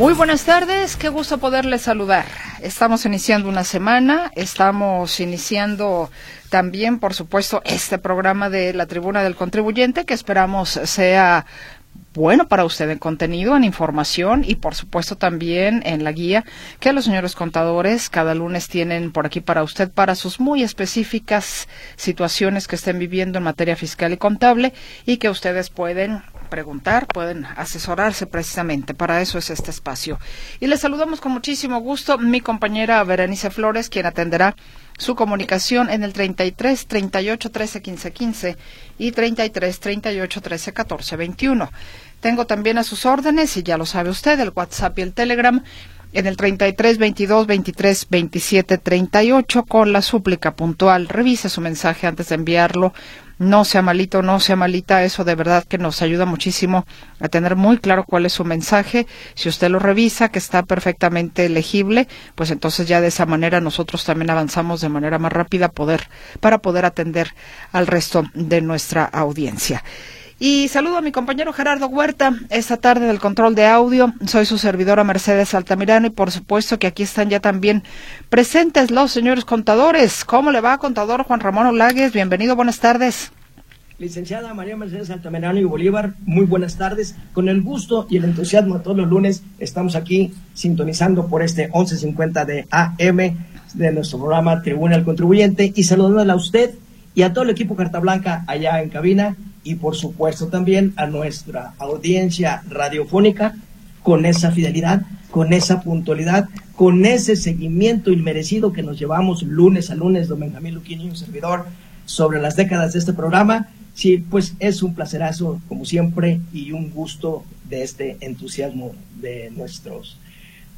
Muy buenas tardes, qué gusto poderles saludar. Estamos iniciando una semana, estamos iniciando también, por supuesto, este programa de la Tribuna del Contribuyente que esperamos sea bueno para usted en contenido, en información y por supuesto también en la guía que los señores contadores cada lunes tienen por aquí para usted para sus muy específicas situaciones que estén viviendo en materia fiscal y contable y que ustedes pueden preguntar, pueden asesorarse precisamente. Para eso es este espacio. Y les saludamos con muchísimo gusto mi compañera Berenice Flores, quien atenderá su comunicación en el 33 38 13 15 15 y 33 38 13 14 21. Tengo también a sus órdenes, y ya lo sabe usted, el WhatsApp y el Telegram en el 33 22 23 27 38 con la súplica puntual. Revise su mensaje antes de enviarlo no sea malito, no sea malita, eso de verdad que nos ayuda muchísimo a tener muy claro cuál es su mensaje. Si usted lo revisa, que está perfectamente legible, pues entonces ya de esa manera nosotros también avanzamos de manera más rápida poder, para poder atender al resto de nuestra audiencia. Y saludo a mi compañero Gerardo Huerta esta tarde del control de audio. Soy su servidora Mercedes Altamirano y por supuesto que aquí están ya también presentes los señores contadores. ¿Cómo le va, contador Juan Ramón Olagues? Bienvenido, buenas tardes. Licenciada María Mercedes Altamirano y Bolívar, muy buenas tardes. Con el gusto y el entusiasmo de todos los lunes estamos aquí sintonizando por este 1150 de AM de nuestro programa Tribuna del Contribuyente y saludándole a usted y a todo el equipo Carta Blanca allá en cabina y por supuesto también a nuestra audiencia radiofónica con esa fidelidad, con esa puntualidad, con ese seguimiento inmerecido que nos llevamos lunes a lunes, don Benjamín Luquini un servidor, sobre las décadas de este programa. Sí, pues es un placerazo, como siempre, y un gusto de este entusiasmo de nuestros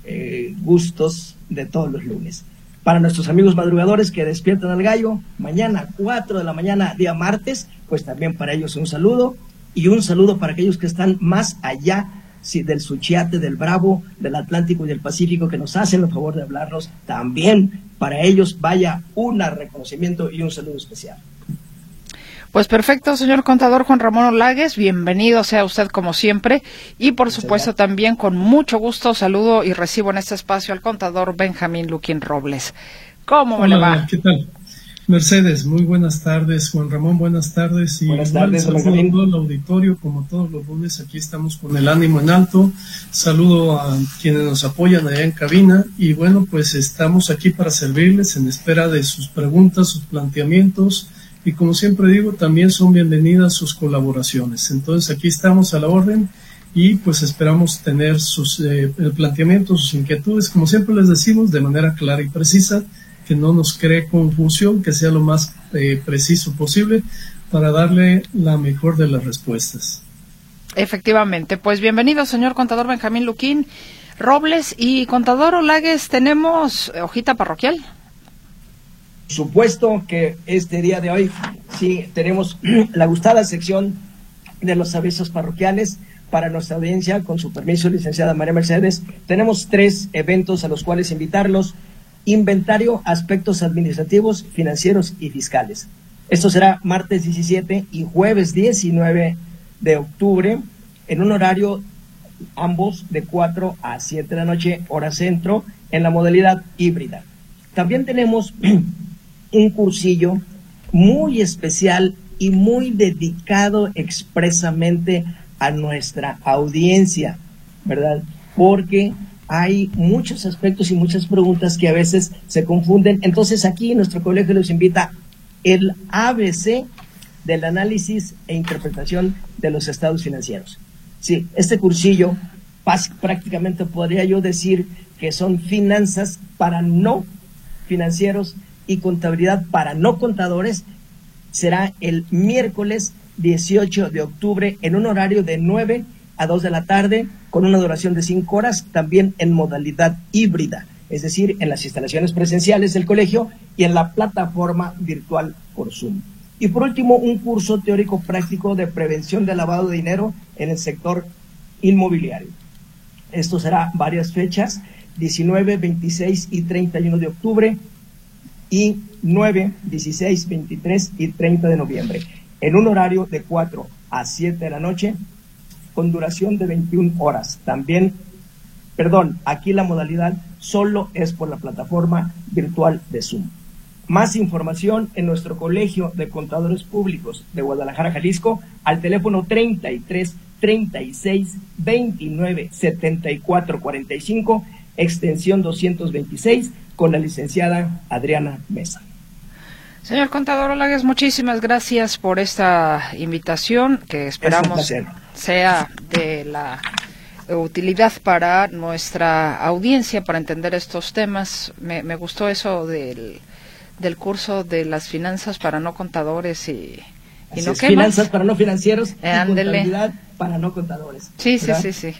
eh, gustos de todos los lunes. Para nuestros amigos madrugadores que despiertan al gallo, mañana 4 de la mañana, día martes, pues también para ellos un saludo y un saludo para aquellos que están más allá del Suchiate, del Bravo, del Atlántico y del Pacífico, que nos hacen el favor de hablarnos. También para ellos vaya un reconocimiento y un saludo especial. Pues perfecto, señor contador Juan Ramón Olagues, bienvenido sea usted como siempre y por supuesto también con mucho gusto saludo y recibo en este espacio al contador Benjamín Luquín Robles. ¿Cómo le va? ¿Qué tal? Mercedes, muy buenas tardes. Juan Ramón, buenas tardes. Y buenas tardes, saludo a todo el auditorio, como todos los lunes, aquí estamos con el ánimo en alto. Saludo a quienes nos apoyan allá en cabina. Y bueno, pues estamos aquí para servirles en espera de sus preguntas, sus planteamientos y como siempre digo, también son bienvenidas sus colaboraciones. Entonces aquí estamos a la orden y pues esperamos tener sus eh, planteamientos, sus inquietudes, como siempre les decimos, de manera clara y precisa, que no nos cree confusión, que sea lo más eh, preciso posible para darle la mejor de las respuestas. Efectivamente, pues bienvenido, señor contador Benjamín Luquín Robles y contador Olagues, tenemos hojita parroquial supuesto que este día de hoy sí tenemos la gustada sección de los avisos parroquiales para nuestra audiencia, con su permiso, licenciada María Mercedes. Tenemos tres eventos a los cuales invitarlos. Inventario, aspectos administrativos, financieros y fiscales. Esto será martes 17 y jueves 19 de octubre en un horario ambos de 4 a 7 de la noche, hora centro, en la modalidad híbrida. También tenemos un cursillo muy especial y muy dedicado expresamente a nuestra audiencia, ¿verdad? Porque hay muchos aspectos y muchas preguntas que a veces se confunden. Entonces aquí nuestro colegio les invita el ABC del análisis e interpretación de los estados financieros. Sí, este cursillo prácticamente podría yo decir que son finanzas para no financieros y contabilidad para no contadores será el miércoles 18 de octubre en un horario de 9 a 2 de la tarde con una duración de 5 horas, también en modalidad híbrida. es decir, en las instalaciones presenciales del colegio y en la plataforma virtual por Zoom. Y por último, un curso teórico práctico de prevención de lavado de dinero en el sector inmobiliario. Esto será varias fechas, 19, 26 y 31 de octubre y 9, 16, 23 y 30 de noviembre, en un horario de 4 a 7 de la noche, con duración de 21 horas. También, perdón, aquí la modalidad solo es por la plataforma virtual de Zoom. Más información en nuestro Colegio de Contadores Públicos de Guadalajara, Jalisco, al teléfono 33 36 29 74 45, extensión 226, con la licenciada Adriana Mesa. Señor contador Olagues, muchísimas gracias por esta invitación que esperamos sea de la utilidad para nuestra audiencia para entender estos temas. Me, gustó eso del, del, curso de las finanzas para no contadores y, y no Finanzas para no financieros y contabilidad para no contadores. Sí, sí, sí, sí.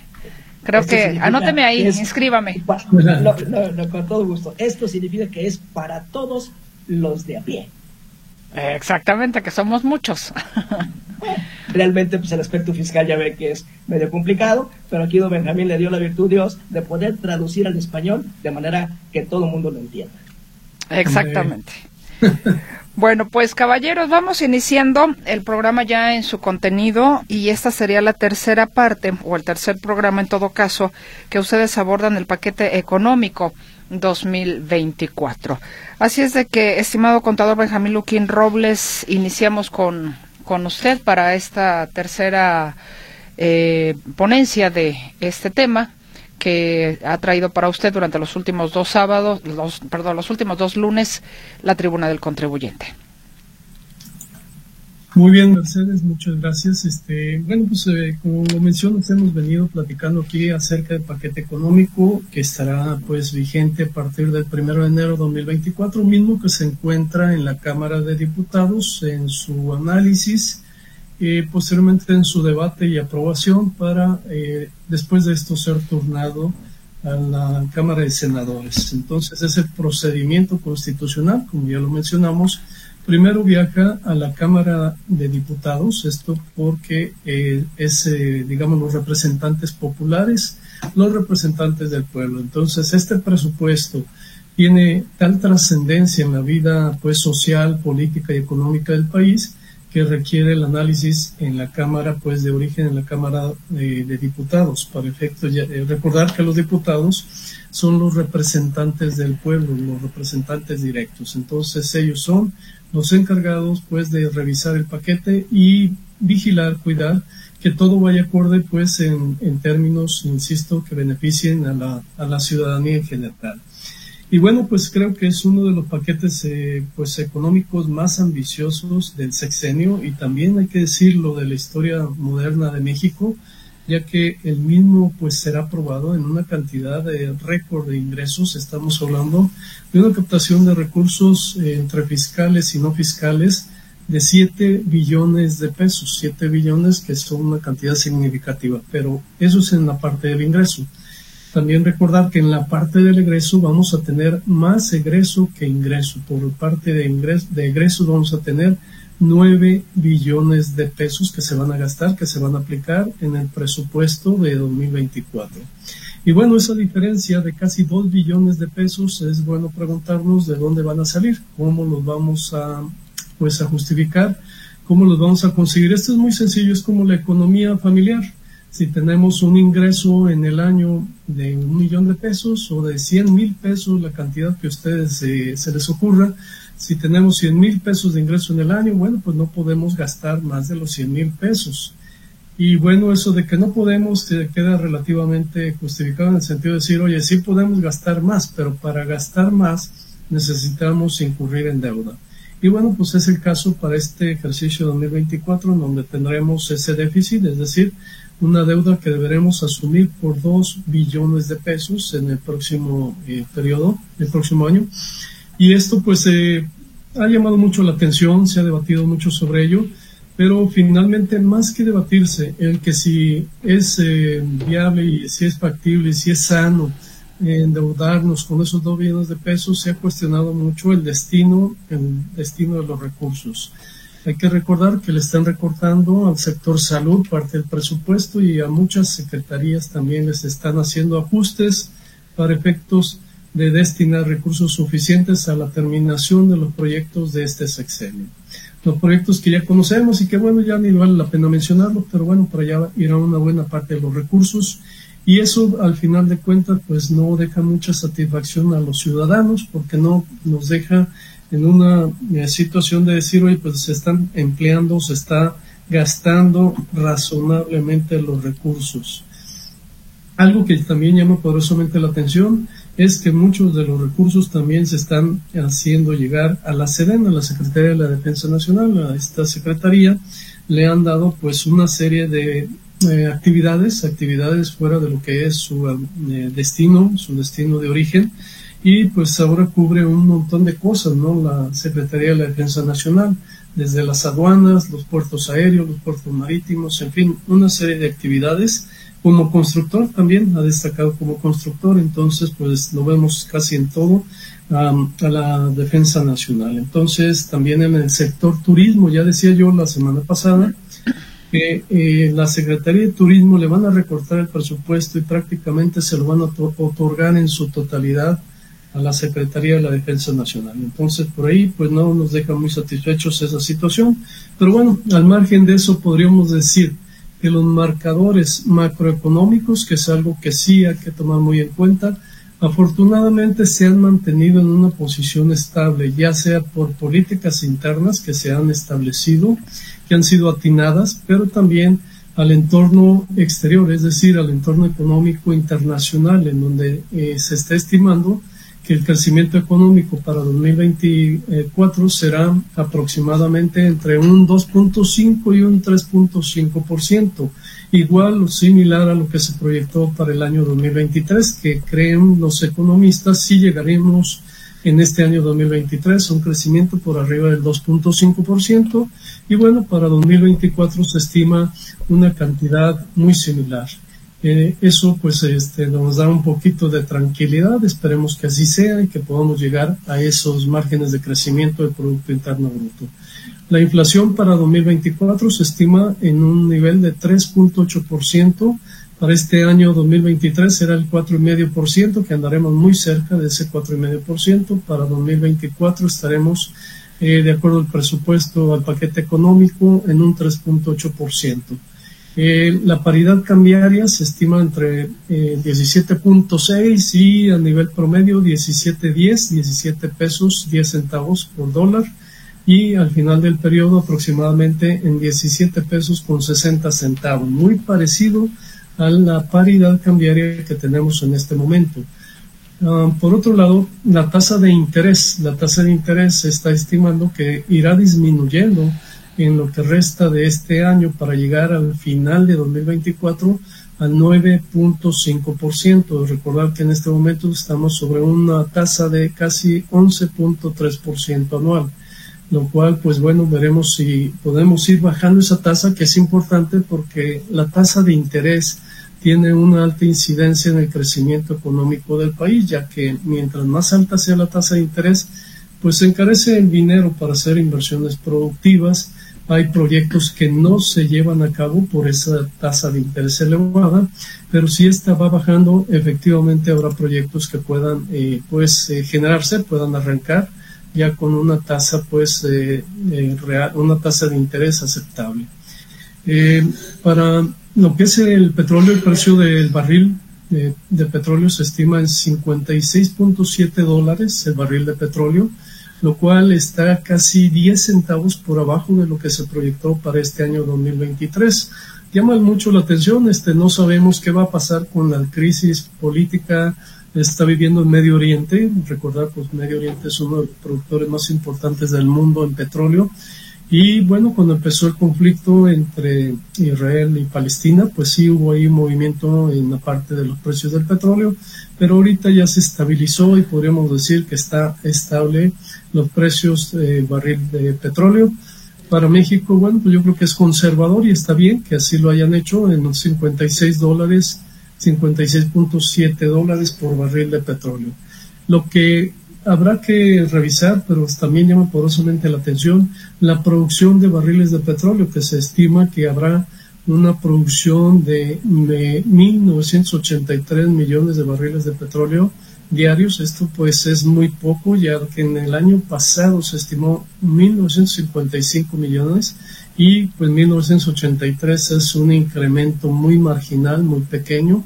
Creo que, anóteme ahí, inscríbame. con todo gusto. Esto significa que es para todos los de a pie. Exactamente, que somos muchos. Realmente, pues el aspecto fiscal ya ve que es medio complicado, pero aquí don Benjamín le dio la virtud Dios de poder traducir al español de manera que todo el mundo lo entienda. Exactamente. Bueno, pues caballeros, vamos iniciando el programa ya en su contenido y esta sería la tercera parte o el tercer programa en todo caso que ustedes abordan el paquete económico 2024. Así es de que, estimado contador Benjamín Luquín Robles, iniciamos con, con usted para esta tercera eh, ponencia de este tema que ha traído para usted durante los últimos dos sábados, los, perdón, los últimos dos lunes, la tribuna del contribuyente. Muy bien, Mercedes, muchas gracias. Este, bueno, pues eh, como lo mencionas, hemos venido platicando aquí acerca del paquete económico que estará pues vigente a partir del primero de enero de 2024, mismo que se encuentra en la Cámara de Diputados en su análisis y posteriormente en su debate y aprobación para eh, después de esto ser turnado a la Cámara de Senadores. Entonces es el procedimiento constitucional, como ya lo mencionamos. Primero viaja a la Cámara de Diputados, esto porque eh, es, eh, digamos, los representantes populares, los representantes del pueblo. Entonces este presupuesto tiene tal trascendencia en la vida pues social, política y económica del país que requiere el análisis en la Cámara, pues de origen en la Cámara de, Diputados. Para efecto, eh, recordar que los diputados son los representantes del pueblo, los representantes directos. Entonces ellos son los encargados, pues, de revisar el paquete y vigilar, cuidar que todo vaya acorde, pues, en, en términos, insisto, que beneficien a la, a la ciudadanía en general. Y bueno, pues creo que es uno de los paquetes eh, pues económicos más ambiciosos del sexenio y también hay que decirlo de la historia moderna de México, ya que el mismo pues será aprobado en una cantidad de récord de ingresos. Estamos hablando de una captación de recursos eh, entre fiscales y no fiscales de 7 billones de pesos, 7 billones que son una cantidad significativa, pero eso es en la parte del ingreso. También recordar que en la parte del egreso vamos a tener más egreso que ingreso. Por parte de, ingreso, de egreso vamos a tener 9 billones de pesos que se van a gastar, que se van a aplicar en el presupuesto de 2024. Y bueno, esa diferencia de casi 2 billones de pesos es bueno preguntarnos de dónde van a salir, cómo los vamos a, pues, a justificar, cómo los vamos a conseguir. Esto es muy sencillo, es como la economía familiar si tenemos un ingreso en el año de un millón de pesos o de 100 mil pesos, la cantidad que a ustedes eh, se les ocurra, si tenemos 100 mil pesos de ingreso en el año, bueno, pues no podemos gastar más de los 100 mil pesos. Y bueno, eso de que no podemos queda relativamente justificado en el sentido de decir, oye, sí podemos gastar más, pero para gastar más necesitamos incurrir en deuda. Y bueno, pues es el caso para este ejercicio 2024, en donde tendremos ese déficit, es decir, una deuda que deberemos asumir por 2 billones de pesos en el próximo eh, periodo, el próximo año. Y esto pues eh, ha llamado mucho la atención, se ha debatido mucho sobre ello, pero finalmente más que debatirse el que si es eh, viable y si es factible y si es sano endeudarnos con esos dos billones de pesos, se ha cuestionado mucho el destino, el destino de los recursos. Hay que recordar que le están recortando al sector salud parte del presupuesto y a muchas secretarías también les están haciendo ajustes para efectos de destinar recursos suficientes a la terminación de los proyectos de este sexenio. Los proyectos que ya conocemos y que bueno, ya ni vale la pena mencionarlos, pero bueno, para allá irá una buena parte de los recursos y eso al final de cuentas pues no deja mucha satisfacción a los ciudadanos porque no nos deja en una eh, situación de decir, oye, pues se están empleando, se está gastando razonablemente los recursos. Algo que también llama poderosamente la atención es que muchos de los recursos también se están haciendo llegar a la Sedena, a la Secretaría de la Defensa Nacional, a esta secretaría, le han dado pues una serie de eh, actividades, actividades fuera de lo que es su eh, destino, su destino de origen, y pues ahora cubre un montón de cosas, ¿no? La Secretaría de la Defensa Nacional, desde las aduanas, los puertos aéreos, los puertos marítimos, en fin, una serie de actividades. Como constructor también ha destacado como constructor, entonces pues lo vemos casi en todo a la defensa nacional. Entonces también en el sector turismo, ya decía yo la semana pasada, que eh, la Secretaría de Turismo le van a recortar el presupuesto y prácticamente se lo van a otorgar en su totalidad a la Secretaría de la Defensa Nacional. Entonces, por ahí, pues no nos deja muy satisfechos esa situación. Pero bueno, al margen de eso, podríamos decir que los marcadores macroeconómicos, que es algo que sí hay que tomar muy en cuenta, afortunadamente se han mantenido en una posición estable, ya sea por políticas internas que se han establecido, que han sido atinadas, pero también al entorno exterior, es decir, al entorno económico internacional, en donde eh, se está estimando que el crecimiento económico para 2024 será aproximadamente entre un 2.5 y un 3.5%, igual o similar a lo que se proyectó para el año 2023, que creen los economistas si llegaremos en este año 2023 a un crecimiento por arriba del 2.5% y bueno, para 2024 se estima una cantidad muy similar. Eh, eso pues este, nos da un poquito de tranquilidad, esperemos que así sea y que podamos llegar a esos márgenes de crecimiento del Producto Interno Bruto. La inflación para 2024 se estima en un nivel de 3.8%, para este año 2023 será el 4,5%, que andaremos muy cerca de ese 4,5%, para 2024 estaremos eh, de acuerdo al presupuesto, al paquete económico, en un 3.8%. Eh, la paridad cambiaria se estima entre 17.6 eh, y a nivel promedio 17.10, 17 pesos 10 centavos por dólar. Y al final del periodo aproximadamente en 17 pesos con 60 centavos, muy parecido a la paridad cambiaria que tenemos en este momento. Ah, por otro lado, la tasa de interés, la tasa de interés se está estimando que irá disminuyendo en lo que resta de este año para llegar al final de 2024 al 9.5%. Recordar que en este momento estamos sobre una tasa de casi 11.3% anual, lo cual pues bueno, veremos si podemos ir bajando esa tasa que es importante porque la tasa de interés tiene una alta incidencia en el crecimiento económico del país, ya que mientras más alta sea la tasa de interés, pues se encarece el dinero para hacer inversiones productivas, hay proyectos que no se llevan a cabo por esa tasa de interés elevada, pero si esta va bajando, efectivamente habrá proyectos que puedan eh, pues eh, generarse, puedan arrancar ya con una tasa pues eh, real, una tasa de interés aceptable. para lo que es el petróleo, el precio del barril de petróleo se estima en 56.7 dólares el barril de petróleo lo cual está casi 10 centavos por abajo de lo que se proyectó para este año 2023. Llama mucho la atención, este, no sabemos qué va a pasar con la crisis política que está viviendo en Medio Oriente. Recordar, pues Medio Oriente es uno de los productores más importantes del mundo en petróleo y bueno, cuando empezó el conflicto entre Israel y Palestina, pues sí hubo ahí un movimiento en la parte de los precios del petróleo, pero ahorita ya se estabilizó y podríamos decir que está estable los precios de barril de petróleo. Para México, bueno, pues yo creo que es conservador y está bien que así lo hayan hecho en los 56 dólares 56.7 dólares por barril de petróleo. Lo que habrá que revisar, pero también llama poderosamente la atención, la producción de barriles de petróleo, que se estima que habrá una producción de 1.983 millones de barriles de petróleo diarios. Esto pues es muy poco, ya que en el año pasado se estimó 1.955 millones y pues 1983 es un incremento muy marginal, muy pequeño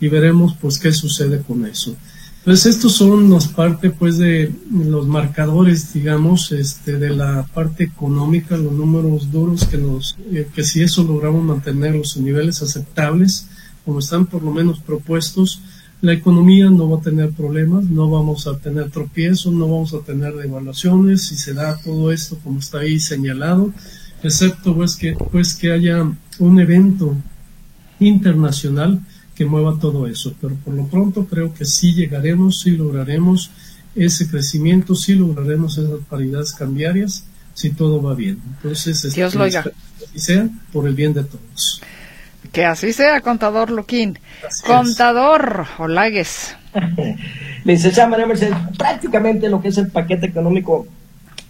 y veremos pues qué sucede con eso. Pues estos son los parte pues de los marcadores, digamos, este, de la parte económica, los números duros que nos, eh, que si eso logramos mantenerlos en niveles aceptables, como están por lo menos propuestos, la economía no va a tener problemas, no vamos a tener tropiezos, no vamos a tener devaluaciones, si se da todo esto como está ahí señalado, excepto pues que, pues que haya un evento internacional que mueva todo eso. Pero por lo pronto creo que sí llegaremos, sí lograremos ese crecimiento, sí lograremos esas paridades cambiarias, si todo va bien. Entonces, este, Dios lo oiga. Y sea por el bien de todos. Que así sea, contador Luquín. contador Olagues. Licenciada María Mercedes, prácticamente lo que es el paquete económico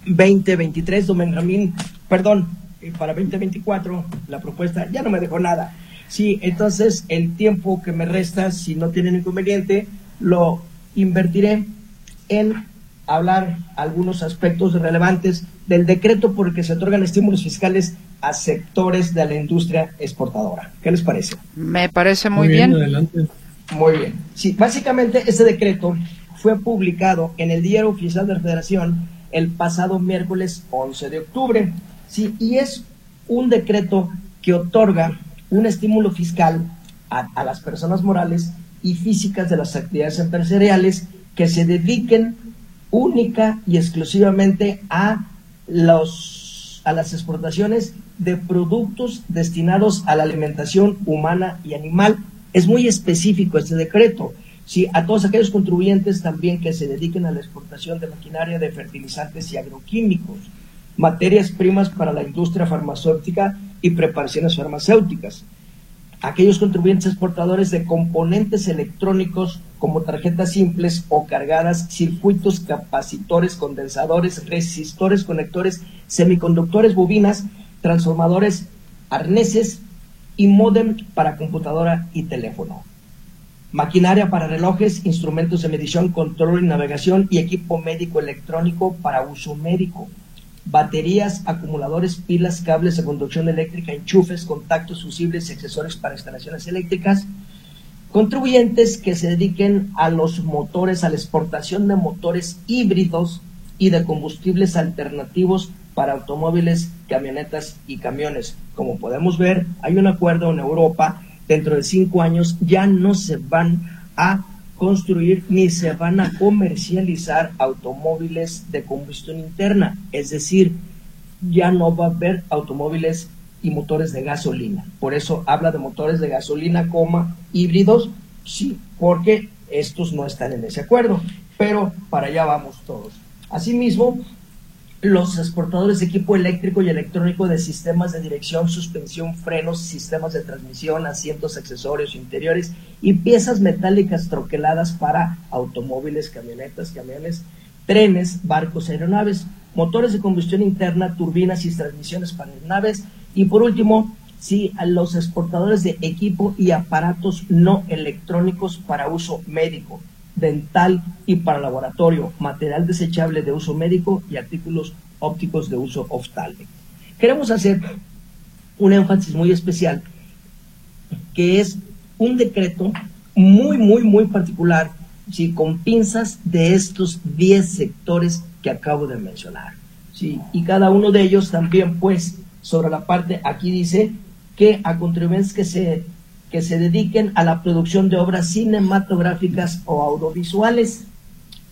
2023, don Benjamín, perdón, para 2024, la propuesta ya no me dejó nada. Sí, entonces el tiempo que me resta, si no tienen inconveniente, lo invertiré en hablar algunos aspectos relevantes del decreto por el que se otorgan estímulos fiscales a sectores de la industria exportadora. ¿Qué les parece? Me parece muy, bien. Muy bien. Sí, básicamente este decreto fue publicado en el Diario Oficial de la Federación el pasado miércoles 11 de octubre. Sí, y es un decreto que otorga un estímulo fiscal a, las personas morales y físicas de las actividades empresariales que se dediquen única y exclusivamente a los a las exportaciones de productos destinados a la alimentación humana y animal. Es muy específico este decreto. Sí, a todos aquellos contribuyentes también que se dediquen a la exportación de maquinaria de fertilizantes y agroquímicos, materias primas para la industria farmacéutica y preparaciones farmacéuticas. Aquellos contribuyentes exportadores de componentes electrónicos como tarjetas simples o cargadas, circuitos, capacitores, condensadores, resistores, conectores, semiconductores, bobinas, transformadores, arneses y modem para computadora y teléfono. Maquinaria para relojes, instrumentos de medición, control y navegación y equipo médico electrónico para uso médico baterías, acumuladores, pilas, cables de conducción eléctrica, enchufes, contactos fusibles y accesorios para instalaciones eléctricas, contribuyentes que se dediquen a los motores, a la exportación de motores híbridos y de combustibles alternativos para automóviles, camionetas y camiones. Como podemos ver, hay un acuerdo en Europa, dentro de cinco años ya no se van a construir ni se van a comercializar automóviles de combustión interna, es decir, ya no va a haber automóviles y motores de gasolina. Por eso habla de motores de gasolina, coma, híbridos, sí, porque estos no están en ese acuerdo, pero para allá vamos todos. Asimismo, los exportadores de equipo eléctrico y electrónico de sistemas de dirección, suspensión, frenos, sistemas de transmisión, asientos, accesorios interiores y piezas metálicas troqueladas para automóviles, camionetas, camiones, trenes, barcos, aeronaves, motores de combustión interna, turbinas y transmisiones para aeronaves y por último, sí, a los exportadores de equipo y aparatos no electrónicos para uso médico dental y para laboratorio, material desechable de uso médico y artículos ópticos de uso oftálmico. Queremos hacer un énfasis muy especial, que es un decreto muy, muy, muy particular, ¿sí? con pinzas de estos 10 sectores que acabo de mencionar. ¿sí? Y cada uno de ellos también, pues, sobre la parte, aquí dice que a contribuyentes que se que se dediquen a la producción de obras cinematográficas o audiovisuales.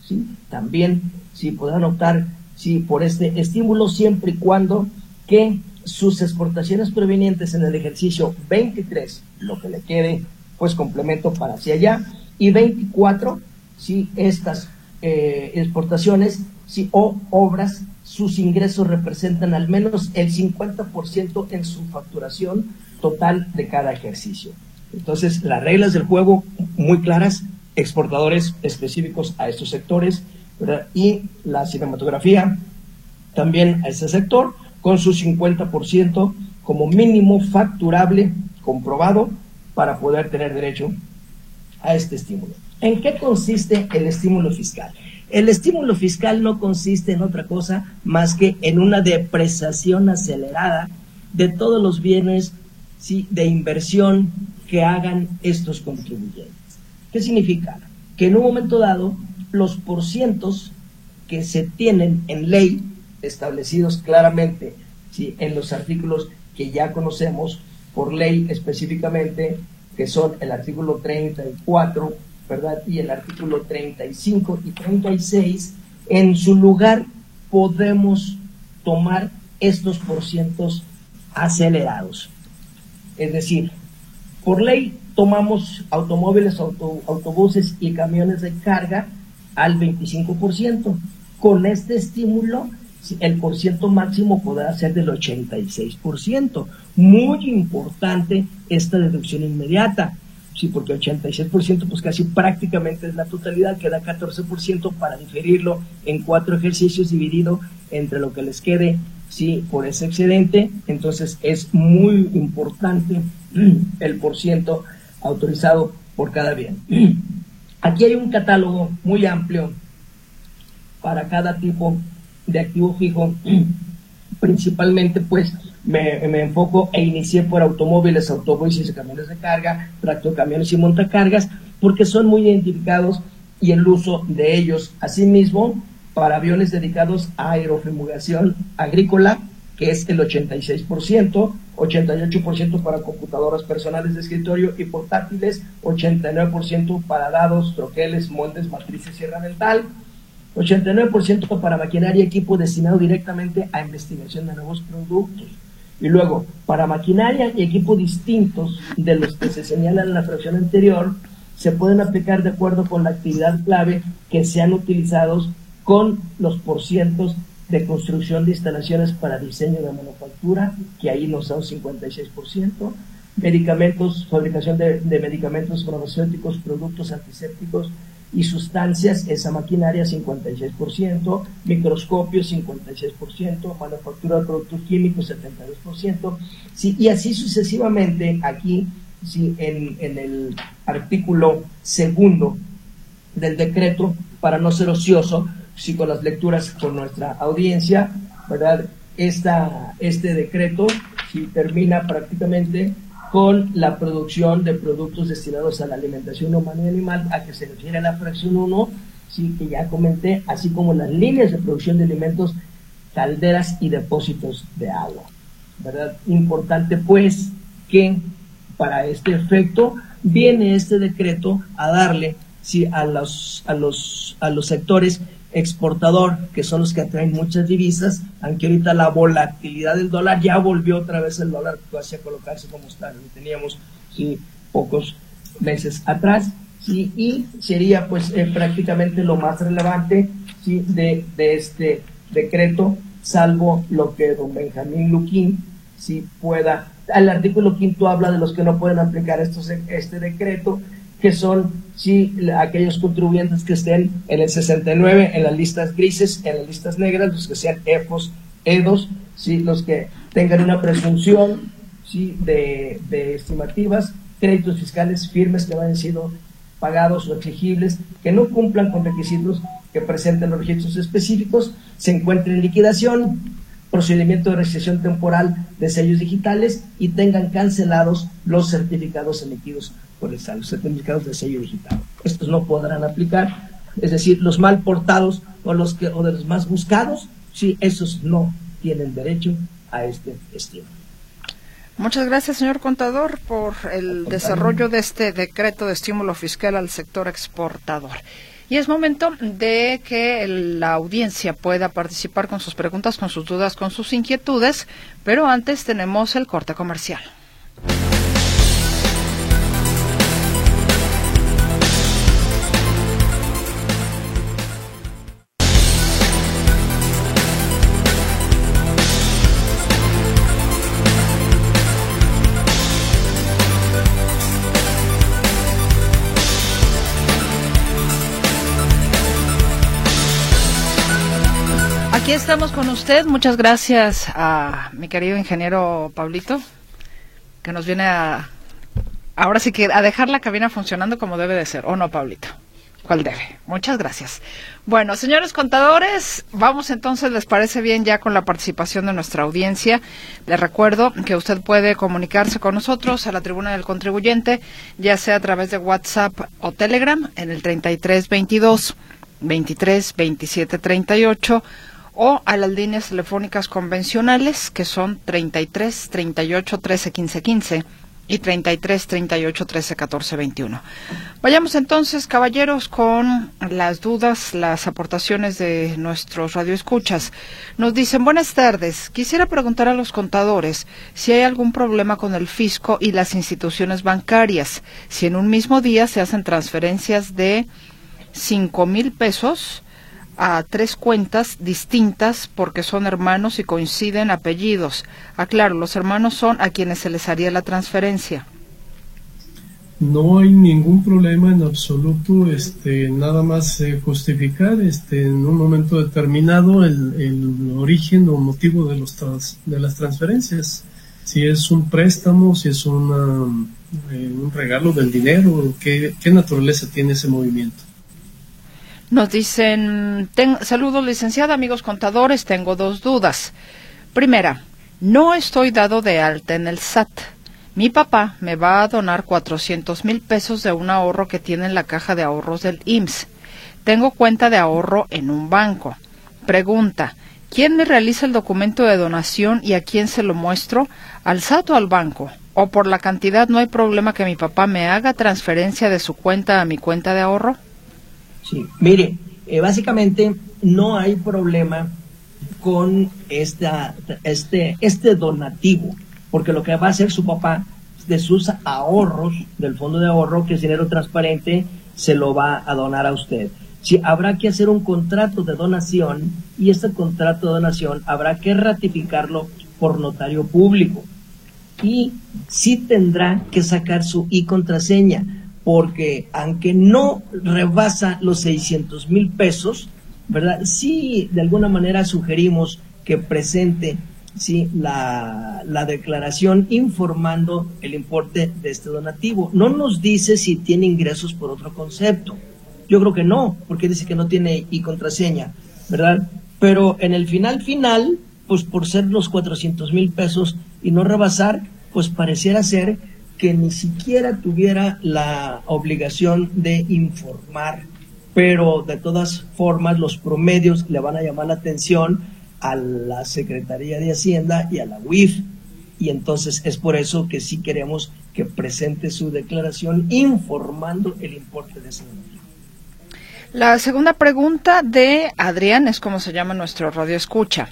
¿sí? También, si podrán optar sí, por este estímulo, siempre y cuando que sus exportaciones provenientes en el ejercicio 23, lo que le quede, pues complemento para hacia allá, y 24, si estas eh, exportaciones si, o obras, sus ingresos representan al menos el 50% en su facturación total de cada ejercicio. Entonces, las reglas del juego muy claras, exportadores específicos a estos sectores, y la cinematografía también a ese sector, con su 50% como mínimo facturable comprobado para poder tener derecho a este estímulo. ¿En qué consiste el estímulo fiscal? El estímulo fiscal no consiste en otra cosa más que en una depreciación acelerada de todos los bienes de inversión que hagan estos contribuyentes. ¿Qué significa? Que en un momento dado los porcientos que se tienen en ley, establecidos claramente en los artículos que ya conocemos por ley específicamente, que son el artículo 34, ¿verdad? Y el artículo 35 y 36, en su lugar podemos tomar estos porcientos acelerados. Es decir, por ley tomamos automóviles, autobuses y camiones de carga al 25%. Con este estímulo, el porciento máximo podrá ser del 86%. Muy importante esta deducción inmediata. Sí, porque 86% pues casi prácticamente es la totalidad, queda 14% para diferirlo en cuatro ejercicios dividido entre lo que les quede sí, por ese excedente. Entonces es muy importante el porciento autorizado por cada bien. Aquí hay un catálogo muy amplio para cada tipo de activo fijo. Principalmente, pues, me, enfoco e inicié por automóviles, autobuses y camiones de carga, tractocamiones y montacargas, porque son muy identificados y el uso de ellos. Asimismo, para aviones dedicados a aerofumigación agrícola, que es el 86%, 88% para computadoras personales de escritorio y portátiles, 89% para dados, troqueles, moldes, matrices y herramental, 89% para maquinaria y equipo destinado directamente a investigación de nuevos productos. Y luego, para maquinaria y equipo distintos de los que se señalan en la fracción anterior, se pueden aplicar de acuerdo con la actividad clave que sean utilizados con los porcientos de construcción de instalaciones para diseño de manufactura, que ahí nos da un 56%, medicamentos, fabricación de, medicamentos farmacéuticos, productos antisépticos y sustancias, esa maquinaria 56%, microscopios 56%, manufactura de productos químicos 72%, sí, y así sucesivamente aquí sí, en, en el artículo segundo del decreto, para no ser ocioso, sí, con las lecturas con nuestra audiencia, ¿verdad? Esta, este decreto sí, termina prácticamente con la producción de productos destinados a la alimentación humana y animal, a que se refiere la fracción 1, sí, que ya comenté, así como las líneas de producción de alimentos, calderas y depósitos de agua. ¿verdad? Importante pues que para este efecto viene este decreto a darle sí, a, los, a, los, a los sectores exportador, que son los que atraen muchas divisas, aunque ahorita la volatilidad del dólar ya volvió otra vez el dólar casi a colocarse como está, lo teníamos pocos meses atrás, sí, y sería pues eh, prácticamente lo más relevante sí, de, de, este decreto, salvo lo que don Benjamín Luquín sí pueda. El artículo quinto habla de los que no pueden aplicar estos, este decreto que son sí, aquellos contribuyentes que estén en el 69, en las listas grises, en las listas negras, los que sean EFOS, EDOS, sí, los que tengan una presunción sí, de, estimativas, créditos fiscales firmes que hayan sido pagados o exigibles, que no cumplan con requisitos que presenten los registros específicos, se encuentren en liquidación, procedimiento de recesión temporal de sellos digitales y tengan cancelados los certificados emitidos por el SAL, los certificados de sello digital. Estos no podrán aplicar, es decir, los mal portados o los que o de los más buscados, sí, esos no tienen derecho a este estímulo. Muchas gracias, señor contador, por el desarrollo de este decreto de estímulo fiscal al sector exportador. Y es momento de que la audiencia pueda participar con sus preguntas, con sus dudas, con sus inquietudes, pero antes tenemos el corte comercial. Aquí estamos con usted. Muchas gracias a mi querido ingeniero Pablito, que nos viene a, ahora sí que a dejar la cabina funcionando como debe de ser. ¿O no, Pablito? ¿Cuál debe? Muchas gracias. Bueno, señores contadores, vamos entonces, ¿les parece bien ya con la participación de nuestra audiencia? Les recuerdo que usted puede comunicarse con nosotros a la tribuna del contribuyente, ya sea a través de WhatsApp o Telegram en el 3322 23 27 38 o a las líneas telefónicas convencionales que son 33 38 13 15 15 y 33 38 13 14 21. Vayamos entonces, caballeros, con las dudas, las aportaciones de nuestros radioescuchas. Nos dicen, buenas tardes, quisiera preguntar a los contadores si hay algún problema con el fisco y las instituciones bancarias, si en un mismo día se hacen transferencias de cinco mil pesos a tres cuentas distintas porque son hermanos y coinciden apellidos. Aclaro, los hermanos son a quienes se les haría la transferencia. No hay ningún problema en absoluto, este, nada más eh, justificar este, en un momento determinado el, el origen o motivo de, los de las transferencias. Si es un préstamo, si es una, eh, un regalo del dinero, ¿qué, ¿qué naturaleza tiene ese movimiento? Nos dicen, saludos licenciada, amigos contadores, tengo dos dudas. Primera, no estoy dado de alta en el SAT. Mi papá me va a donar 400 mil pesos de un ahorro que tiene en la caja de ahorros del IMSS. Tengo cuenta de ahorro en un banco. Pregunta, ¿quién me realiza el documento de donación y a quién se lo muestro? ¿Al SAT o al banco? ¿O por la cantidad no hay problema que mi papá me haga transferencia de su cuenta a mi cuenta de ahorro? Sí, mire, eh, básicamente no hay problema con esta, este, este donativo, porque lo que va a hacer su papá de sus ahorros, del fondo de ahorro, que es dinero transparente, se lo va a donar a usted. Sí, habrá que hacer un contrato de donación y este contrato de donación habrá que ratificarlo por notario público. Y sí tendrá que sacar su y contraseña porque aunque no rebasa los 600 mil pesos, ¿verdad? Sí, de alguna manera sugerimos que presente sí, la, la, declaración informando el importe de este donativo. No nos dice si tiene ingresos por otro concepto. Yo creo que no, porque dice que no tiene y contraseña, ¿verdad? Pero en el final final, pues por ser los 400 mil pesos y no rebasar, pues pareciera ser que ni siquiera tuviera la obligación de informar, pero de todas formas los promedios le van a llamar la atención a la Secretaría de Hacienda y a la UIF. Y entonces es por eso que sí queremos que presente su declaración informando el importe de ese dinero. La segunda pregunta de Adrián es como se llama nuestro radio escucha.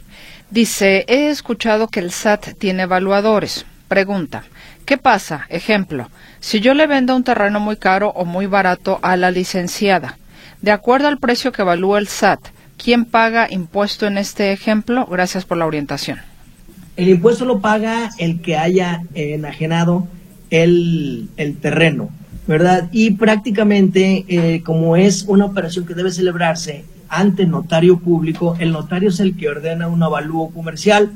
Dice, he escuchado que el SAT tiene evaluadores. Pregunta, ¿Qué pasa? Ejemplo, si yo le vendo un terreno muy caro o muy barato a la licenciada, de acuerdo al precio que evalúa el SAT, ¿quién paga impuesto en este ejemplo? Gracias por la orientación. El impuesto lo paga el que haya enajenado el, terreno, ¿verdad? Y prácticamente, eh, como es una operación que debe celebrarse ante notario público, el notario es el que ordena un avalúo comercial,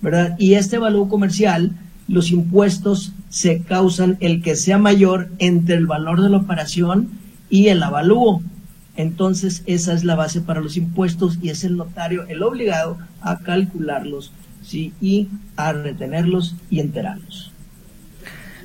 ¿verdad? Y este avalúo comercial los impuestos se causan el que sea mayor entre el valor de la operación y el avalúo. Entonces, esa es la base para los impuestos y es el notario el obligado a calcularlos y a retenerlos y enterarlos.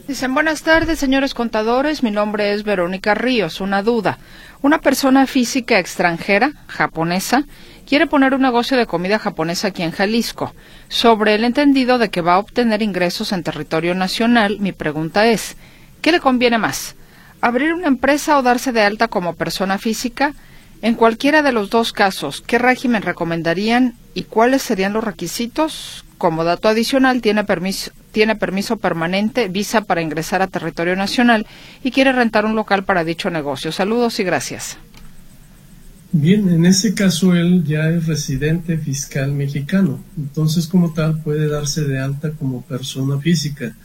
Dicen, buenas tardes, señores contadores. Mi nombre es Verónica Ríos. Una duda. Una persona física extranjera, japonesa, quiere poner un negocio de comida japonesa aquí en Jalisco. Sobre el entendido de que va a obtener ingresos en territorio nacional, mi pregunta es, ¿qué le conviene más? ¿Abrir una empresa o darse de alta como persona física? En cualquiera de los dos casos, ¿qué régimen recomendarían y cuáles serían los requisitos? Como dato adicional, tiene permiso, tiene permiso permanente, visa para ingresar a territorio nacional y quiere rentar un local para dicho negocio. Saludos y gracias. Bien, en ese caso él ya es residente fiscal mexicano, entonces como tal puede darse de alta como persona física.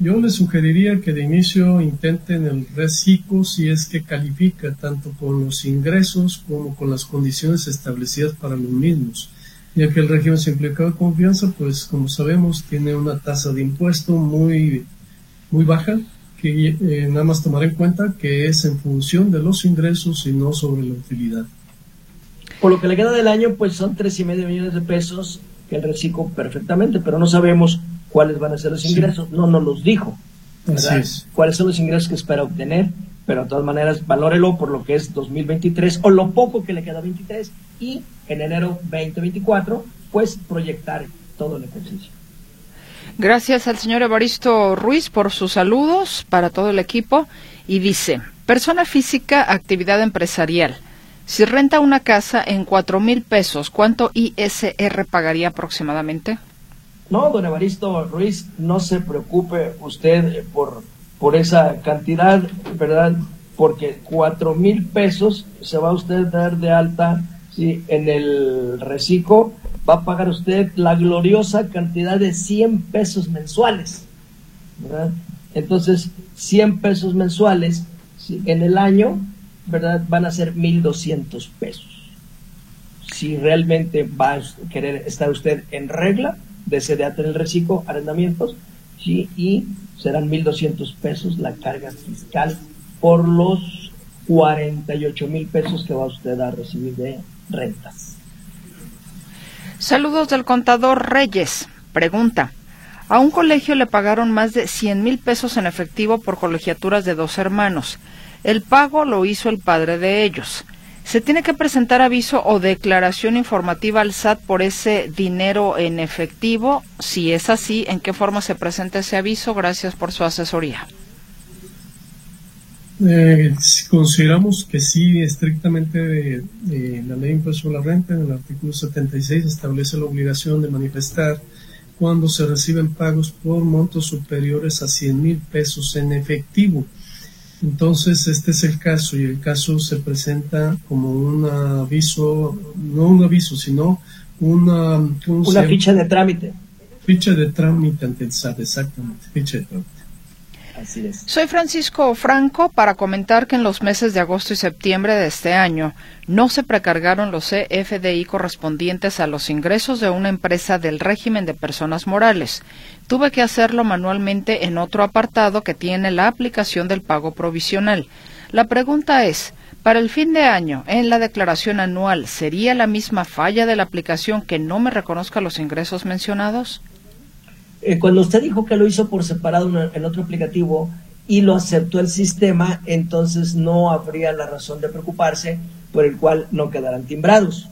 Yo le sugeriría que de inicio intenten el reciclo si es que califica tanto con los ingresos como con las condiciones establecidas para los mismos. ya que el régimen simplificado de confianza, pues como sabemos, tiene una tasa de impuesto muy, muy baja, que eh, nada más tomar en cuenta que es en función de los ingresos y no sobre la utilidad. Por lo que le queda del año, pues son tres y medio millones de pesos que él reciclo perfectamente, pero no sabemos cuáles van a ser los ingresos, no nos los dijo. ¿Cuáles son los ingresos que espera obtener? Pero de todas maneras, valórelo por lo que es 2023 o lo poco que le queda 23 y en enero 2024, pues proyectar todo el ejercicio. Gracias al señor Evaristo Ruiz por sus saludos para todo el equipo y dice, persona física, actividad empresarial. Si renta una casa en cuatro mil pesos, ¿cuánto ISR pagaría aproximadamente? No, don Evaristo Ruiz, no se preocupe usted por, por esa cantidad, ¿verdad? Porque cuatro mil pesos se va a usted dar de alta ¿sí? en el reciclo, va a pagar usted la gloriosa cantidad de 100 pesos mensuales, ¿verdad? Entonces, 100 pesos mensuales en el año, ¿verdad? Van a ser 1.200 pesos. Si realmente va a querer estar usted en regla, de en el reciclo, arrendamientos, ¿sí? y serán 1.200 pesos la carga fiscal por los 48 mil pesos que va usted a recibir de rentas. Saludos del contador Reyes. Pregunta. A un colegio le pagaron más de 100 mil pesos en efectivo por colegiaturas de dos hermanos. El pago lo hizo el padre de ellos. ¿Se tiene que presentar aviso o declaración informativa al SAT por ese dinero en efectivo? Si es así, ¿en qué forma se presenta ese aviso? Gracias por su asesoría. Eh, consideramos que sí, estrictamente la ley de impuesto a la renta, en el artículo 76, establece la obligación de manifestar cuando se reciben pagos por montos superiores a 100 mil pesos en efectivo. Entonces, este es el caso y el caso se presenta como un aviso, no un aviso, sino una... Una ficha de trámite. Ficha de trámite ante el SAT, exactamente, ficha de trámite. Soy Francisco Franco para comentar que en los meses de agosto y septiembre de este año no se precargaron los CFDI correspondientes a los ingresos de una empresa del régimen de personas morales. Tuve que hacerlo manualmente en otro apartado que tiene la aplicación del pago provisional. La pregunta es, para el fin de año, en la declaración anual, ¿sería la misma falla de la aplicación que no me reconozca los ingresos mencionados? Eh, cuando usted dijo que lo hizo por separado en otro aplicativo y lo aceptó el sistema, entonces no habría la razón de preocuparse por el cual no quedarán timbrados.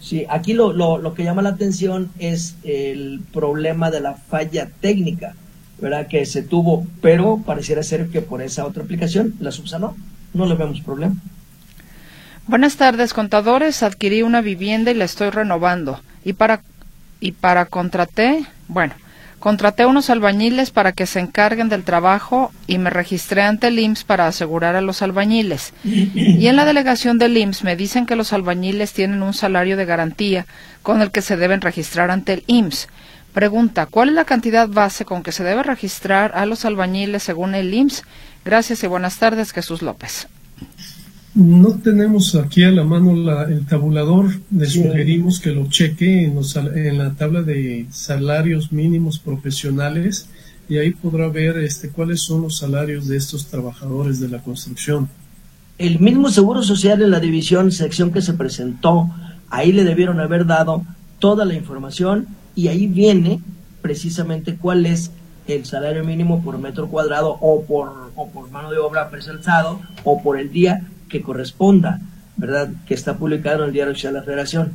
Sí, aquí lo, lo, que llama la atención es el problema de la falla técnica, ¿verdad? Que se tuvo, pero pareciera ser que por esa otra aplicación la subsanó. No le vemos problema. Buenas tardes, contadores. Adquirí una vivienda y la estoy renovando. Y para, y para contraté, bueno, Contraté unos albañiles para que se encarguen del trabajo y me registré ante el IMSS para asegurar a los albañiles. Y en la delegación del IMSS me dicen que los albañiles tienen un salario de garantía con el que se deben registrar ante el IMSS. Pregunta, ¿cuál es la cantidad base con que se debe registrar a los albañiles según el IMSS? Gracias y buenas tardes, Jesús López. No tenemos aquí a la mano el tabulador, le sugerimos que lo cheque en, en, la tabla de salarios mínimos profesionales y ahí podrá ver este, cuáles son los salarios de estos trabajadores de la construcción. El mismo Seguro Social en la división, sección que se presentó, ahí le debieron haber dado toda la información y ahí viene precisamente cuál es el salario mínimo por metro cuadrado o por, o por mano de obra presalzado o por el día que corresponda, ¿verdad? Que está publicado en el Diario Oficial de la Federación.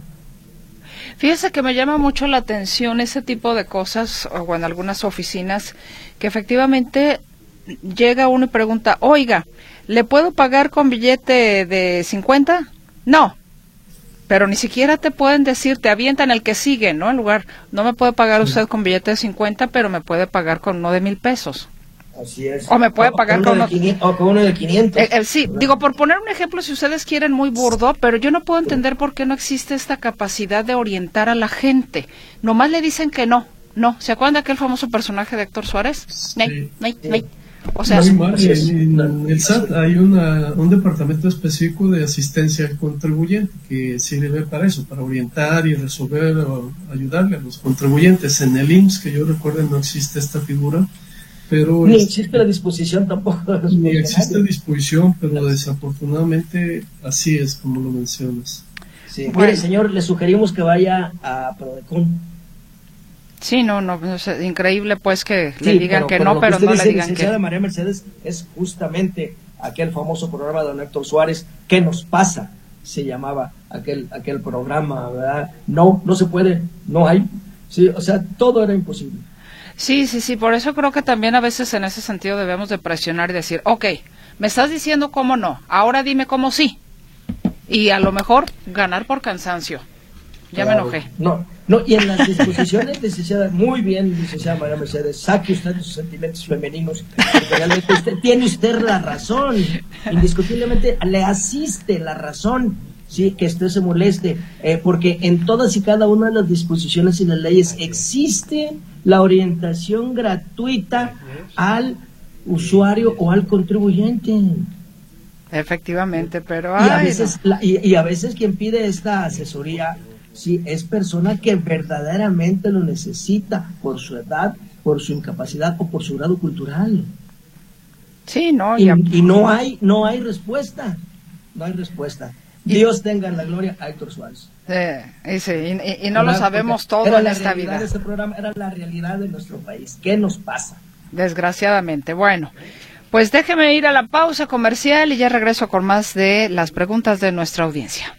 Fíjese que me llama mucho la atención ese tipo de cosas, o en algunas oficinas, que efectivamente llega uno y pregunta, oiga, ¿le puedo pagar con billete de 50? No. Pero ni siquiera te pueden decir, te avientan el que sigue, ¿no? En lugar, no me puede pagar usted con billete de 50, pero me puede pagar con uno de mil pesos. O me puede pagar con, uno, de 500. Eh, eh, sí, digo, por poner un ejemplo, si ustedes quieren muy burdo, pero yo no puedo entender por qué no existe esta capacidad de orientar a la gente. Nomás le dicen que no, no. ¿Se acuerdan de aquel famoso personaje de Héctor Suárez? Sí. O sea, en, el SAT hay una, un departamento específico de asistencia al contribuyente que sirve para eso, para orientar y resolver o ayudarle a los contribuyentes. En el IMSS, que yo recuerdo, no existe esta figura. Pero ni existe la disposición tampoco. ni existe disposición, pero desafortunadamente así es como lo mencionas. Sí. Mire, señor, le sugerimos que vaya a Prodecon Sí, no, no, es increíble pues que le digan que no, pero no le digan que... María Mercedes es justamente aquel famoso programa de don Héctor Suárez, ¿qué nos pasa? Se llamaba aquel, aquel programa, ¿verdad? No, no se puede, no hay. Sí, o sea, todo era imposible. Sí, sí, sí, por eso creo que también a veces en ese sentido debemos de presionar y decir, ok, me estás diciendo cómo no, ahora dime cómo sí. Y a lo mejor ganar por cansancio. Ya me enojé. No, no, y en las disposiciones, licenciada, muy bien, licenciada María Mercedes, saque usted sus sentimientos femeninos, porque realmente usted, tiene usted la razón, indiscutiblemente le asiste la razón, sí, que usted se moleste, eh, porque en todas y cada una de las disposiciones y las leyes existe la orientación gratuita al usuario o al contribuyente. Efectivamente, pero... y, a veces, y a veces quien pide esta asesoría si es persona que verdaderamente lo necesita por su edad, por su incapacidad o por su grado cultural. Sí, no, y, no hay, no hay respuesta, no hay respuesta. Dios tenga en la gloria a Héctor Suárez. Y, no lo sabemos todo en esta vida. este programa era la realidad de nuestro país. ¿Qué nos pasa? Desgraciadamente. Bueno, pues déjeme ir a la pausa comercial y ya regreso con más de las preguntas de nuestra audiencia.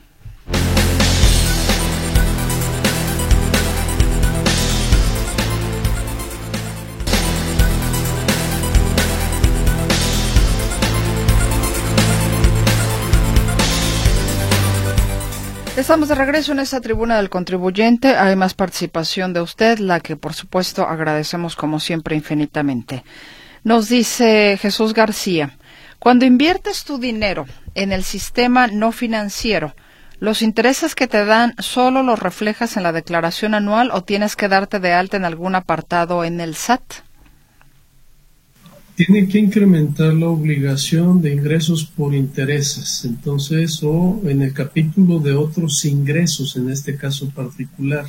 Estamos de regreso en esta tribuna del contribuyente. Hay más participación de usted, la que por supuesto agradecemos como siempre infinitamente. Nos dice Jesús García, cuando inviertes tu dinero en el sistema no financiero, ¿los intereses que te dan solo los reflejas en la declaración anual o tienes que darte de alta en algún apartado en el SAT? Tiene que incrementar la obligación de ingresos por intereses, entonces, o en el capítulo de otros ingresos, en este caso particular.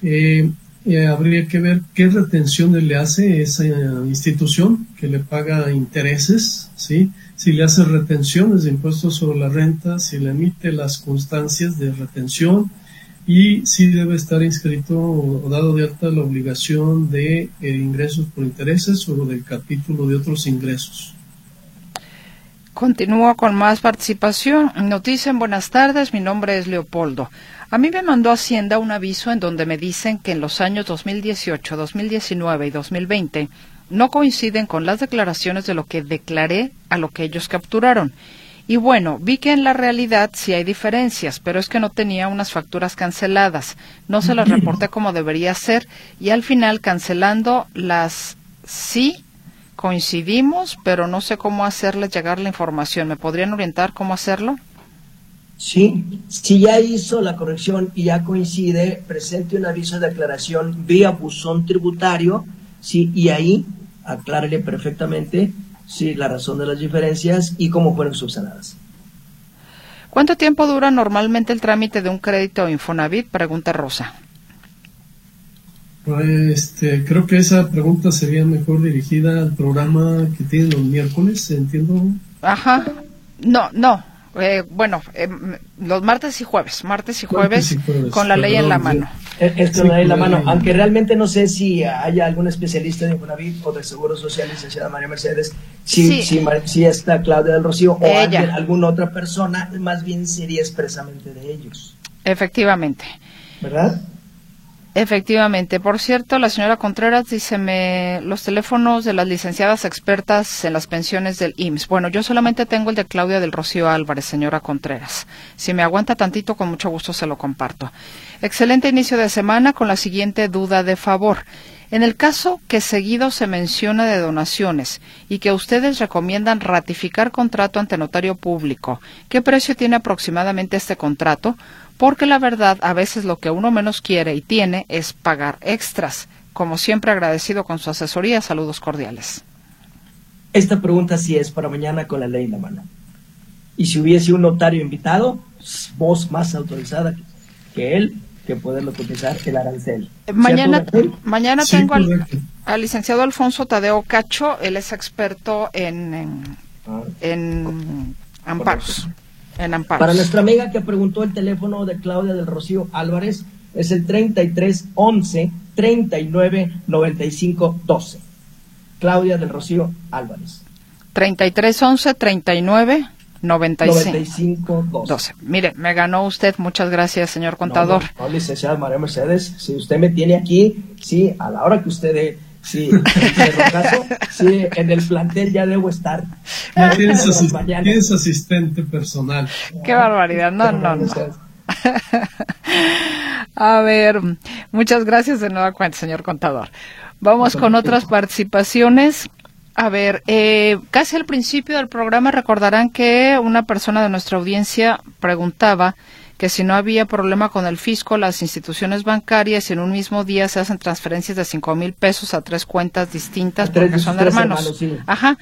Eh, eh, habría que ver qué retenciones le hace esa institución que le paga intereses, ¿sí? si le hace retenciones de impuestos sobre la renta, si le emite las constancias de retención, y sí debe estar inscrito o dado de alta la obligación de eh, ingresos por intereses o del capítulo de otros ingresos. Continúo con más participación. Nos dicen buenas tardes, mi nombre es Leopoldo. A mí me mandó Hacienda un aviso en donde me dicen que en los años 2018, 2019 y 2020 no coinciden con las declaraciones de lo que declaré a lo que ellos capturaron y bueno, vi que en la realidad sí hay diferencias, pero es que no tenía unas facturas canceladas. No se las reporté como debería ser y al final cancelando las sí coincidimos, pero no sé cómo hacerles llegar la información. ¿Me podrían orientar cómo hacerlo? Sí, si ya hizo la corrección y ya coincide, presente un aviso de aclaración vía buzón tributario, sí, y ahí aclárele perfectamente sí, la razón de las diferencias y cómo fueron subsanadas. ¿Cuánto tiempo dura normalmente el trámite de un crédito Infonavit? Pregunta Rosa. Pues, este, creo que esa pregunta sería mejor dirigida al programa que tiene los miércoles, entiendo. Ajá. No, no, eh, bueno, eh, los martes y jueves, martes y jueves, con la ley en la mano. Es, con la ley en la mano, aunque realmente no sé si haya algún especialista de Infonavit o de Seguro Social, licenciada María Mercedes, si, si, está Claudia del Rocío o alguna otra persona, más bien sería expresamente de ellos. Efectivamente. ¿Verdad? Efectivamente. Por cierto, la señora Contreras dice me, los teléfonos de las licenciadas expertas en las pensiones del IMSS. Bueno, yo solamente tengo el de Claudia del Rocío Álvarez, señora Contreras. Si me aguanta tantito, con mucho gusto se lo comparto. Excelente inicio de semana con la siguiente duda de favor. En el caso que seguido se menciona de donaciones y que ustedes recomiendan ratificar contrato ante notario público, ¿qué precio tiene aproximadamente este contrato? Porque la verdad a veces lo que uno menos quiere y tiene es pagar extras. Como siempre agradecido con su asesoría, saludos cordiales. Esta pregunta sí es para mañana con la ley en la mano. Y si hubiese un notario invitado, voz más autorizada que él, que poderlo cotizar el arancel. Mañana, mañana tengo al, licenciado Alfonso Tadeo Cacho, él es experto en, en, ah. amparos. En amparos. Para nuestra amiga que preguntó el teléfono de Claudia del Rocío Álvarez, es el 33 11 39 95 12. Claudia del Rocío Álvarez. 33 11 39 95, 12. Mire, me ganó usted. Muchas gracias, señor contador. No, licenciada María Mercedes, si usted me tiene aquí, sí, a la hora que usted Sí, sí, en el plantel ya debo estar. Ya tienes, asistente personal. Qué barbaridad, no, no, no. A ver, muchas gracias de nueva cuenta, señor contador. Vamos con otras participaciones. A ver, eh, casi al principio del programa recordarán que una persona de nuestra audiencia preguntaba que si no había problema con el fisco, las instituciones bancarias en un mismo día se hacen transferencias de cinco mil pesos a tres cuentas distintas porque son hermanos. Ajá.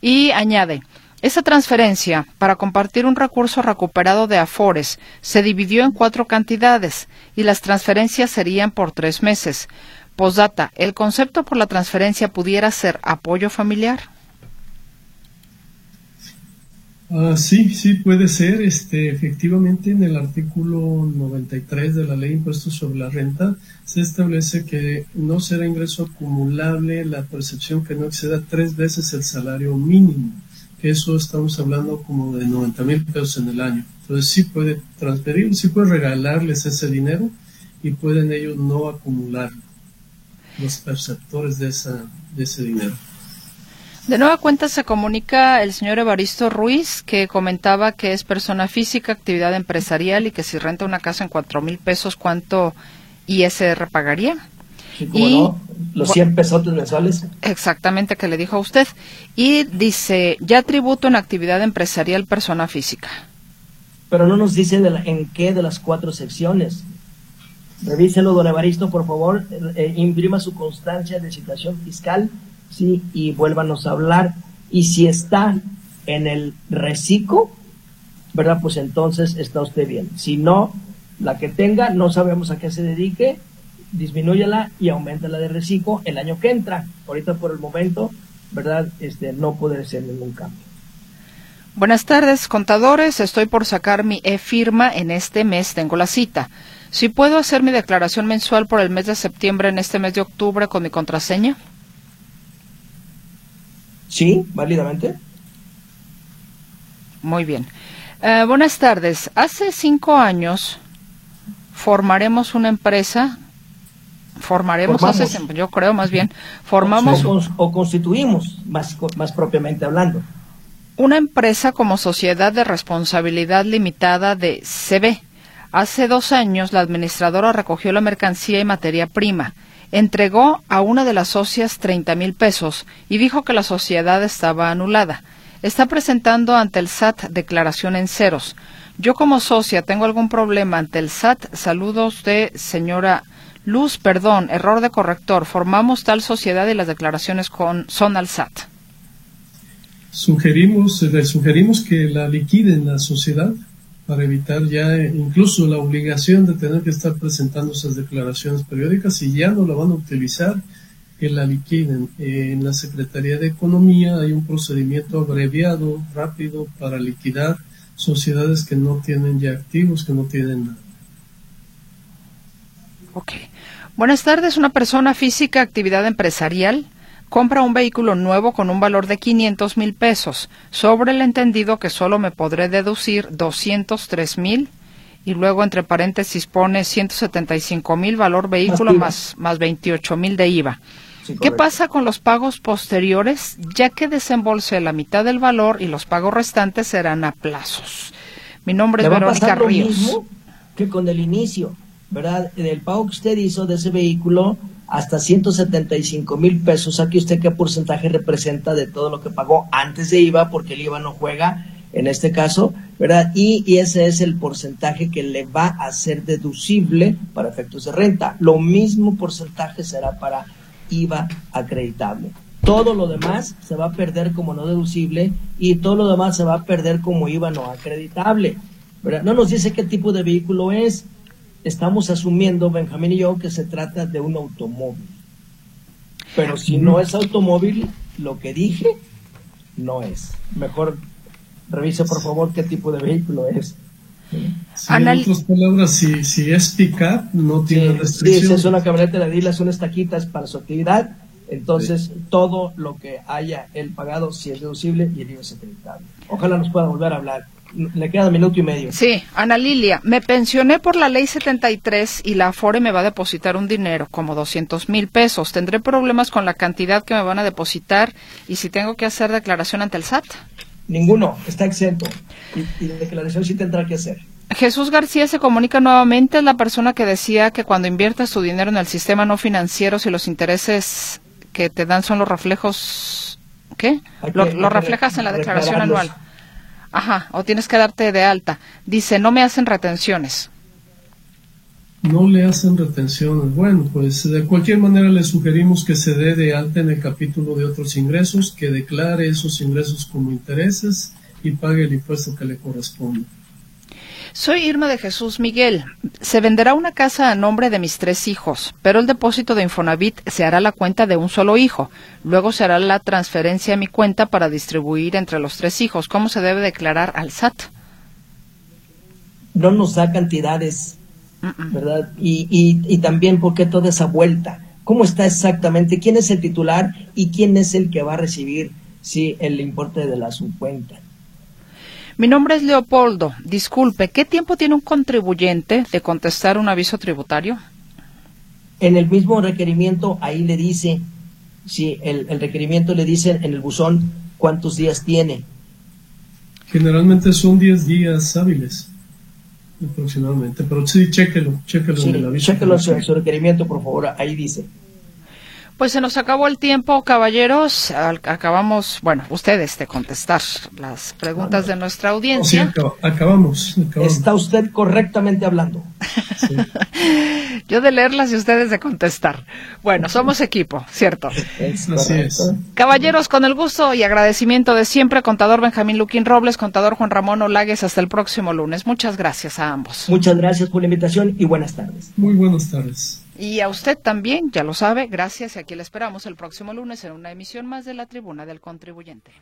Y añade, esa transferencia para compartir un recurso recuperado de Afores se dividió en cuatro cantidades y las transferencias serían por tres meses. Posdata, ¿el concepto por la transferencia pudiera ser apoyo familiar? Ah, sí, sí puede ser. Este, efectivamente, en el artículo 93 de la Ley de Impuestos sobre la Renta se establece que no será ingreso acumulable la percepción que no exceda tres veces el salario mínimo. Eso estamos hablando como de 90 mil pesos en el año. Entonces sí puede transferir, sí puede regalarles ese dinero y pueden ellos no acumularlo los perceptores de, esa, de ese dinero. De nueva cuenta se comunica el señor Evaristo Ruiz, que comentaba que es persona física, actividad empresarial y que si renta una casa en cuatro mil pesos, ¿cuánto ISR pagaría? y, Los 100 pesos mensuales. Exactamente, que le dijo a usted. Y dice, ya tributo en actividad empresarial persona física. Pero no nos dice en qué de las cuatro secciones. Revíselo, don Evaristo, por favor. Eh, imprima su constancia de situación fiscal, sí, y vuélvanos a hablar. Y si está en el reciclo, ¿verdad? Pues entonces está usted bien. Si no, la que tenga, no sabemos a qué se dedique, disminúyala y aumenta la de reciclo el año que entra. Ahorita por el momento, ¿verdad? Este, no puede ser ningún cambio. Buenas tardes, contadores. Estoy por sacar mi e-firma en este mes. Tengo la cita. Si puedo hacer mi declaración mensual por el mes de septiembre en este mes de octubre con mi contraseña. Sí, válidamente. Muy bien. Eh, buenas tardes. Hace cinco años formaremos una empresa. Formaremos, hace, yo creo más bien, formamos... O, constituimos, más, más propiamente hablando. Una empresa como sociedad de responsabilidad limitada de CB Hace dos años la administradora recogió la mercancía y materia prima, entregó a una de las socias 30 mil pesos y dijo que la sociedad estaba anulada. Está presentando ante el SAT declaración en ceros. Yo como socia tengo algún problema ante el SAT. Saludos de señora Luz, perdón, error de corrector. Formamos tal sociedad y las declaraciones con, son al SAT. Sugerimos, le sugerimos que la liquiden la sociedad para evitar ya incluso la obligación de tener que estar presentando esas declaraciones periódicas y ya no la van a utilizar, que la liquiden. En la Secretaría de Economía hay un procedimiento abreviado, rápido, para liquidar sociedades que no tienen ya activos, que no tienen nada. Ok. Buenas tardes, una persona física, actividad empresarial compra un vehículo nuevo con un valor de 500 mil pesos, sobre el entendido que solo me podré deducir 203 mil y luego entre paréntesis pone 175 mil valor vehículo más, más 28 mil de IVA. ¿Qué pasa con los pagos posteriores? Ya que desembolse la mitad del valor y los pagos restantes serán a plazos. Mi nombre es Verónica Ríos. mismo que con el inicio, ¿verdad? El pago que usted hizo de ese vehículo hasta 175 mil pesos. Aquí usted qué porcentaje representa de todo lo que pagó antes de IVA, porque el IVA no juega en este caso, ¿verdad? Y, ese es el porcentaje que le va a ser deducible para efectos de renta. Lo mismo porcentaje será para IVA acreditable. Todo lo demás se va a perder como no deducible y todo lo demás se va a perder como IVA no acreditable. No nos dice qué tipo de vehículo es. Estamos asumiendo, Benjamín y yo, que se trata de un automóvil. Pero si no es automóvil, lo que dije no es. Mejor revise por favor qué tipo de vehículo es. en otras palabras, si, si es pick-up, no tiene restricción. Sí, si es una camioneta de Dila, son estaquitas para su actividad, entonces todo lo que haya él pagado, si es deducible y el IVA es acreditable. Ojalá nos pueda volver a hablar. Le queda minuto y medio. Sí, Ana Lilia, me pensioné por la ley 73 y la Afore me va a depositar un dinero, como 200 mil pesos. ¿Tendré problemas con la cantidad que me van a depositar y si tengo que hacer declaración ante el SAT? Ninguno, está exento. Y, la declaración sí tendrá que hacer. Jesús García se comunica nuevamente, es la persona que decía que cuando inviertes tu dinero en el sistema no financiero, si los intereses que te dan son los reflejos, ¿qué? Lo, reflejas en la declaración anual. Ajá, o tienes que darte de alta. Dice, no me hacen retenciones. No le hacen retenciones. Bueno, pues de cualquier manera le sugerimos que se dé de alta en el capítulo de otros ingresos, que declare esos ingresos como intereses y pague el impuesto que le corresponde. Soy Irma de Jesús Miguel. Se venderá una casa a nombre de mis tres hijos, pero el depósito de Infonavit se hará la cuenta de un solo hijo. Luego se hará la transferencia a mi cuenta para distribuir entre los tres hijos. ¿Cómo se debe declarar al SAT? No nos da cantidades, ¿verdad? Y, y, y también porque toda esa vuelta. ¿Cómo está exactamente? ¿Quién es el titular y quién es el que va a recibir sí, el importe de la subcuenta? Mi nombre es Leopoldo. Disculpe, ¿qué tiempo tiene un contribuyente de contestar un aviso tributario? En el mismo requerimiento, ahí le dice, si el, requerimiento le dice en el buzón cuántos días tiene. Generalmente son 10 días hábiles, aproximadamente. Pero sí, chéquelo, chéquelo en el aviso. Chéquelo en su requerimiento, por favor, ahí dice. Pues se nos acabó el tiempo, caballeros. Acabamos, bueno, ustedes de contestar las preguntas de nuestra audiencia. sí, acabamos, Está usted correctamente hablando. Yo de leerlas y ustedes de contestar. Bueno, somos equipo, ¿cierto? Así es. Caballeros, con el gusto y agradecimiento de siempre, contador Benjamín Luquín Robles, contador Juan Ramón Olagues, hasta el próximo lunes. Muchas gracias a ambos. Muchas gracias por la invitación y buenas tardes. Muy buenas tardes. Y a usted también, ya lo sabe, gracias y aquí le esperamos el próximo lunes en una emisión más de la Tribuna del Contribuyente.